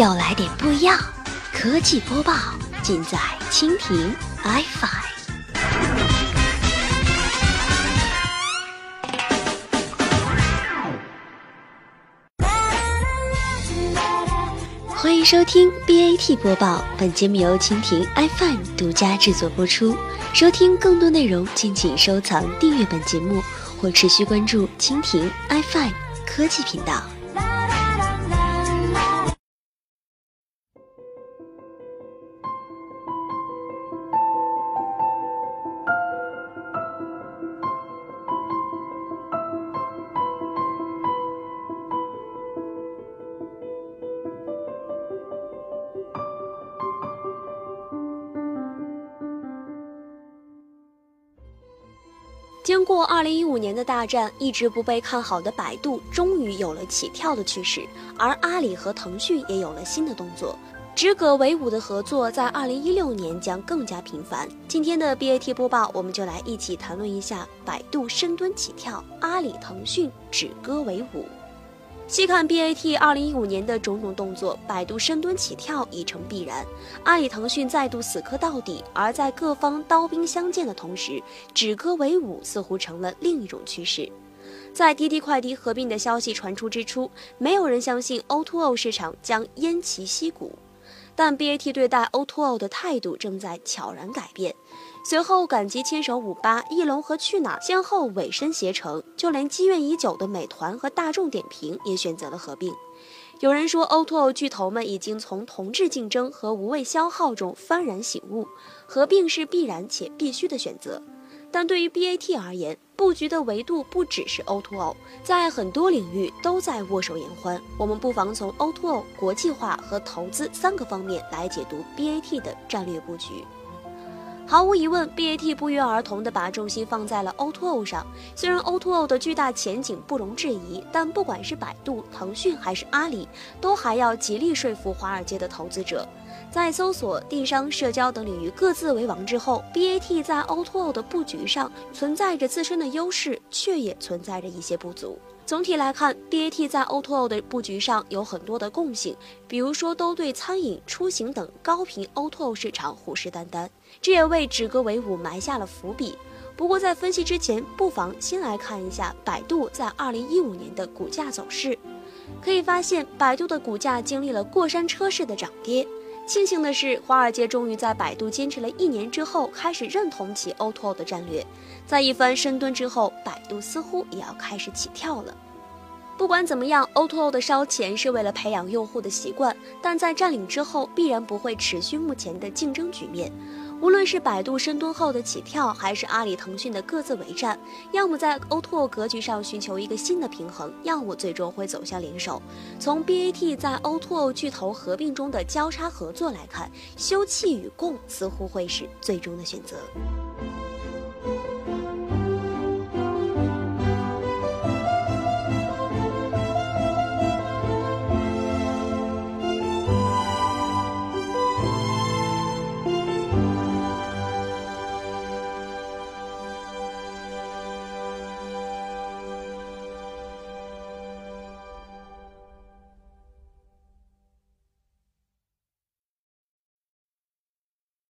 要来点不一样，科技播报尽在蜻蜓 iFi。欢迎收听 BAT 播报，本节目由蜻蜓 iFi 独家制作播出。收听更多内容，敬请收藏订阅本节目或持续关注蜻蜓 iFi 科技频道。经过二零一五年的大战，一直不被看好的百度终于有了起跳的趋势，而阿里和腾讯也有了新的动作，止戈为伍的合作在二零一六年将更加频繁。今天的 BAT 播报，我们就来一起谈论一下百度深蹲起跳，阿里、腾讯止戈为伍。细看 BAT 二零一五年的种种动作，百度深蹲起跳已成必然，阿里、腾讯再度死磕到底。而在各方刀兵相见的同时，止戈为武似乎成了另一种趋势。在滴滴快滴合并的消息传出之初，没有人相信 O2O 市场将偃旗息鼓，但 BAT 对待 O2O 的态度正在悄然改变。随后，赶集牵手五八、翼龙和去哪儿先后委身携程，就连积怨已久的美团和大众点评也选择了合并。有人说，O2O 巨头们已经从同质竞争和无谓消耗中幡然醒悟，合并是必然且必须的选择。但对于 BAT 而言，布局的维度不只是 O2O，在很多领域都在握手言欢。我们不妨从 O2O、国际化和投资三个方面来解读 BAT 的战略布局。毫无疑问，BAT 不约而同地把重心放在了 O2O 上。虽然 O2O 的巨大前景不容置疑，但不管是百度、腾讯还是阿里，都还要极力说服华尔街的投资者。在搜索、电商、社交等领域各自为王之后，BAT 在 O2O 的布局上存在着自身的优势，却也存在着一些不足。总体来看，BAT 在 O2O 的布局上有很多的共性，比如说都对餐饮、出行等高频 O2O 市场虎视眈眈，这也为止戈为伍埋下了伏笔。不过在分析之前，不妨先来看一下百度在2015年的股价走势，可以发现百度的股价经历了过山车式的涨跌。庆幸的是，华尔街终于在百度坚持了一年之后，开始认同起 O2O 的战略。在一番深蹲之后，百度似乎也要开始起跳了。不管怎么样，O2O 的烧钱是为了培养用户的习惯，但在占领之后，必然不会持续目前的竞争局面。无论是百度深蹲后的起跳，还是阿里、腾讯的各自为战，要么在 O2O 格局上寻求一个新的平衡，要么最终会走向联手。从 BAT 在 O2O 巨头合并中的交叉合作来看，休憩与共似乎会是最终的选择。